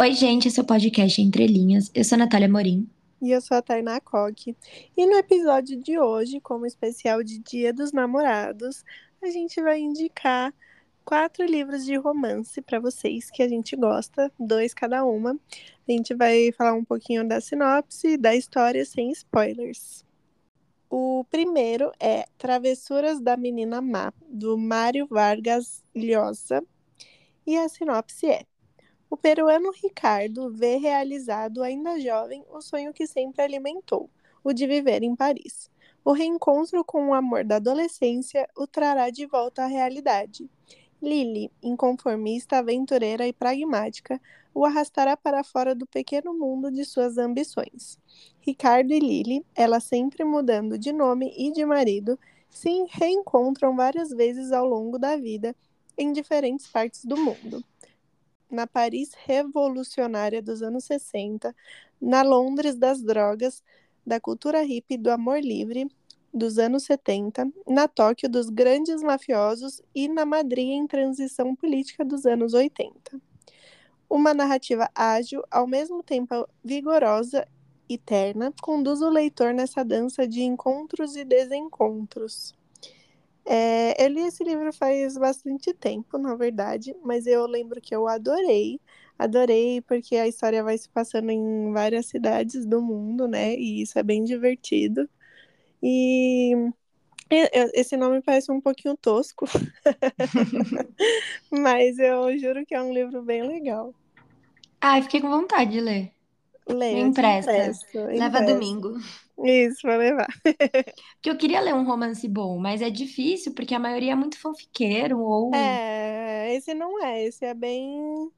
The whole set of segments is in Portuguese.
Oi, gente, esse é o podcast Entre Linhas. Eu sou a Natália Morim. E eu sou a Tainá Coque. E no episódio de hoje, como especial de Dia dos Namorados, a gente vai indicar quatro livros de romance para vocês que a gente gosta, dois cada uma. A gente vai falar um pouquinho da sinopse, da história sem spoilers. O primeiro é Travessuras da Menina Má, do Mário Vargas Llosa. E a sinopse é: O peruano Ricardo vê realizado, ainda jovem, o sonho que sempre alimentou, o de viver em Paris. O reencontro com o amor da adolescência o trará de volta à realidade. Lily, inconformista, aventureira e pragmática, o arrastará para fora do pequeno mundo de suas ambições. Ricardo e Lily, ela sempre mudando de nome e de marido, se reencontram várias vezes ao longo da vida em diferentes partes do mundo. Na Paris revolucionária dos anos 60, na Londres das drogas, da cultura hippie do amor livre dos anos 70, na Tóquio dos grandes mafiosos e na Madrid em transição política dos anos 80. Uma narrativa ágil, ao mesmo tempo vigorosa e terna, conduz o leitor nessa dança de encontros e desencontros. É, eu li esse livro faz bastante tempo, na verdade, mas eu lembro que eu adorei. Adorei porque a história vai se passando em várias cidades do mundo, né? E isso é bem divertido. E esse nome parece um pouquinho tosco, mas eu juro que é um livro bem legal. Ai, fiquei com vontade de ler. Leia, Me empresta. empresto, Leva empresto. domingo. Isso, vou levar. Porque eu queria ler um romance bom, mas é difícil porque a maioria é muito fanfiqueiro ou É, esse não é, esse é bem.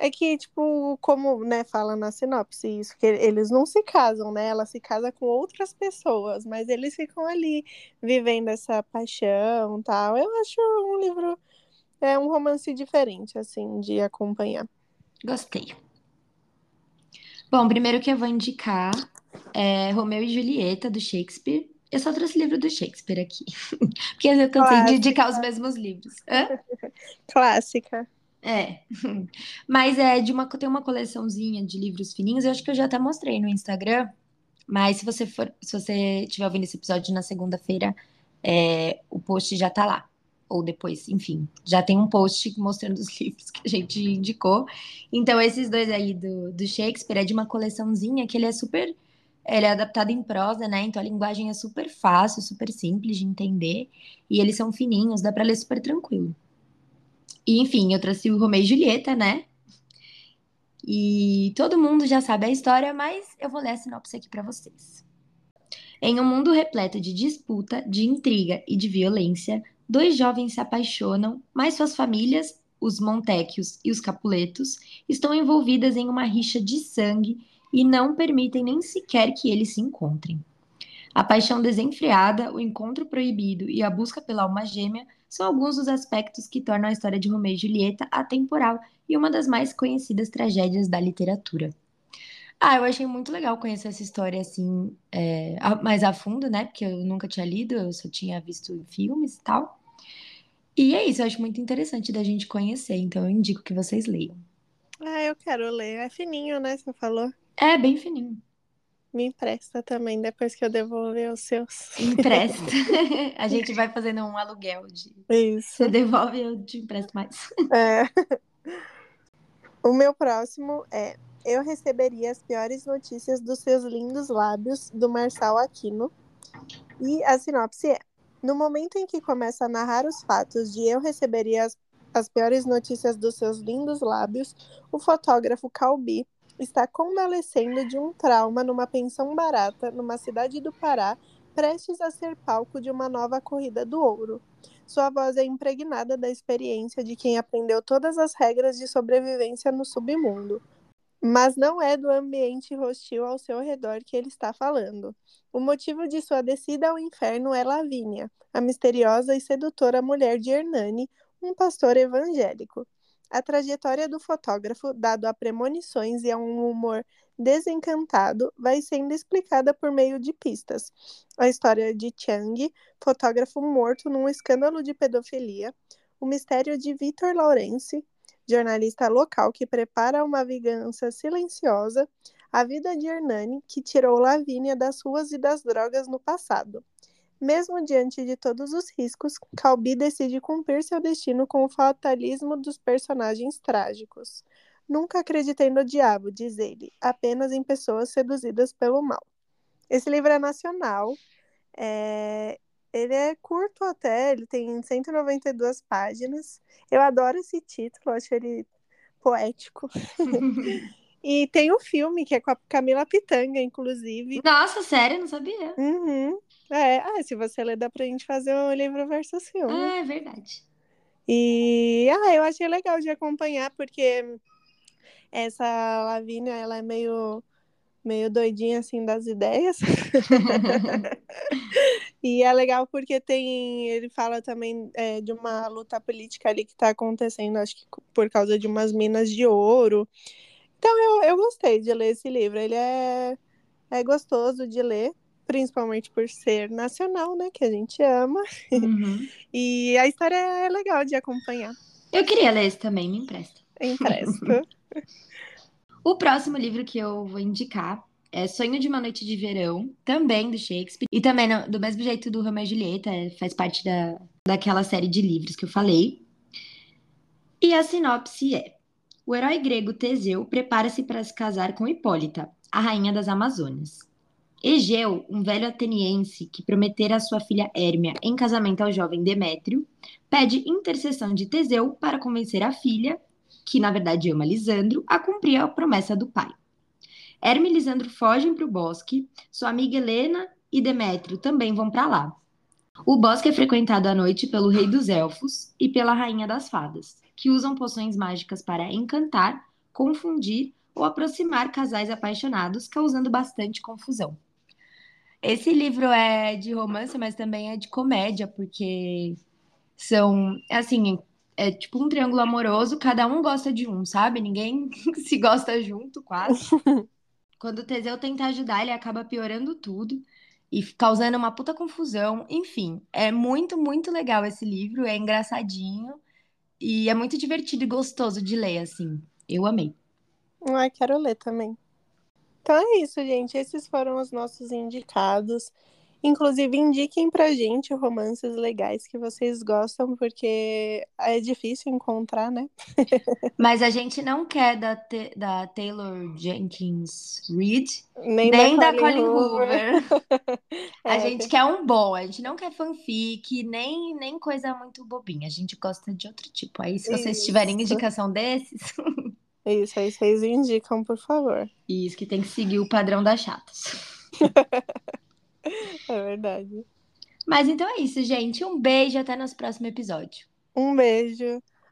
É que, tipo, como, né, fala na sinopse isso, que eles não se casam, né? Ela se casa com outras pessoas, mas eles ficam ali vivendo essa paixão tal. Eu acho um livro, é um romance diferente, assim, de acompanhar. gostei. Bom, primeiro que eu vou indicar é Romeu e Julieta, do Shakespeare. Eu só trouxe livro do Shakespeare aqui. Porque eu cansei de indicar os mesmos livros. Hã? Clássica. É. Mas é de uma, tem uma coleçãozinha de livros fininhos, eu acho que eu já até mostrei no Instagram. Mas se você for, se você estiver ouvindo esse episódio na segunda-feira, é, o post já tá lá. Ou depois, enfim, já tem um post mostrando os livros que a gente indicou. Então, esses dois aí do, do Shakespeare é de uma coleçãozinha que ele é super. Ele é adaptado em prosa, né? Então a linguagem é super fácil, super simples de entender. E eles são fininhos, dá pra ler super tranquilo. E, enfim, eu trouxe o Romeu e Julieta, né? E todo mundo já sabe a história, mas eu vou ler a sinopse aqui para vocês. Em um mundo repleto de disputa, de intriga e de violência, dois jovens se apaixonam, mas suas famílias, os Montecchios e os Capuletos, estão envolvidas em uma rixa de sangue e não permitem nem sequer que eles se encontrem. A paixão desenfreada, o encontro proibido e a busca pela alma gêmea são alguns dos aspectos que tornam a história de Romeu e Julieta atemporal e uma das mais conhecidas tragédias da literatura. Ah, eu achei muito legal conhecer essa história assim, é, mais a fundo, né? Porque eu nunca tinha lido, eu só tinha visto filmes e tal. E é isso, eu acho muito interessante da gente conhecer, então eu indico que vocês leiam. Ah, eu quero ler. É fininho, né? Você falou. É bem fininho. Me empresta também, depois que eu devolver os seus. Empresta. A gente vai fazendo um aluguel de. Isso. Você devolve, eu te empresto mais. É. O meu próximo é Eu receberia as piores notícias dos seus lindos lábios, do Marçal Aquino. E a sinopse é: No momento em que começa a narrar os fatos de Eu receberia as, as piores notícias dos seus lindos lábios, o fotógrafo Calbi está convalescendo de um trauma numa pensão barata, numa cidade do Pará, prestes a ser palco de uma nova corrida do ouro. Sua voz é impregnada da experiência de quem aprendeu todas as regras de sobrevivência no submundo. Mas não é do ambiente hostil ao seu redor que ele está falando. O motivo de sua descida ao inferno é Lavínia, a misteriosa e sedutora mulher de Hernani, um pastor evangélico. A trajetória do fotógrafo, dado a premonições e a um humor desencantado, vai sendo explicada por meio de pistas. A história de Chang, fotógrafo morto num escândalo de pedofilia, o mistério de Victor Lawrence, jornalista local que prepara uma vingança silenciosa, a vida de Hernani, que tirou Lavínia das ruas e das drogas no passado. Mesmo diante de todos os riscos, Calbi decide cumprir seu destino com o fatalismo dos personagens trágicos. Nunca acreditei no diabo, diz ele, apenas em pessoas seduzidas pelo mal. Esse livro é nacional, é... ele é curto até, ele tem 192 páginas. Eu adoro esse título, acho ele poético. e tem um filme que é com a Camila Pitanga, inclusive. Nossa, sério? Não sabia. Uhum. É, ah, se você ler, dá pra gente fazer um livro versus filme. Ah, é verdade. E ah, eu achei legal de acompanhar, porque essa Lavínia, ela é meio meio doidinha assim das ideias. e é legal porque tem, ele fala também é, de uma luta política ali que está acontecendo, acho que por causa de umas minas de ouro. Então eu, eu gostei de ler esse livro. Ele é, é gostoso de ler, principalmente por ser nacional, né? Que a gente ama. Uhum. e a história é legal de acompanhar. Eu queria ler esse também, me empresta. Empresto. O próximo livro que eu vou indicar é Sonho de uma Noite de Verão, também do Shakespeare. E também, do mesmo jeito do Romeo e Julieta, é, faz parte da, daquela série de livros que eu falei. E a sinopse é: O herói grego Teseu prepara-se para se casar com Hipólita, a rainha das Amazônias. Egeu, um velho ateniense que prometera a sua filha Hérmia em casamento ao jovem Demétrio, pede intercessão de Teseu para convencer a filha que na verdade ama Lisandro, a cumprir a promessa do pai. Herme e Lisandro fogem para o bosque, sua amiga Helena e Demétrio também vão para lá. O bosque é frequentado à noite pelo rei dos elfos e pela rainha das fadas, que usam poções mágicas para encantar, confundir ou aproximar casais apaixonados, causando bastante confusão. Esse livro é de romance, mas também é de comédia, porque são, assim, é tipo um triângulo amoroso, cada um gosta de um, sabe? Ninguém se gosta junto, quase. Quando o Teseu tenta ajudar, ele acaba piorando tudo e causando uma puta confusão. Enfim, é muito, muito legal esse livro, é engraçadinho e é muito divertido e gostoso de ler, assim. Eu amei. Ai, quero ler também. Então é isso, gente. Esses foram os nossos indicados. Inclusive, indiquem pra gente romances legais que vocês gostam, porque é difícil encontrar, né? Mas a gente não quer da, da Taylor Jenkins Reid, nem, nem da, da, Colin Hoover. a é, gente quer um bom, a gente não quer fanfic, nem, nem coisa muito bobinha. A gente gosta de outro tipo. Aí, se vocês Isso. tiverem indicação desses. Isso, aí vocês indicam, por favor. Isso, que tem que seguir o padrão das chatas. É verdade. Mas então é isso, gente. Um beijo até nosso próximo episódio. Um beijo.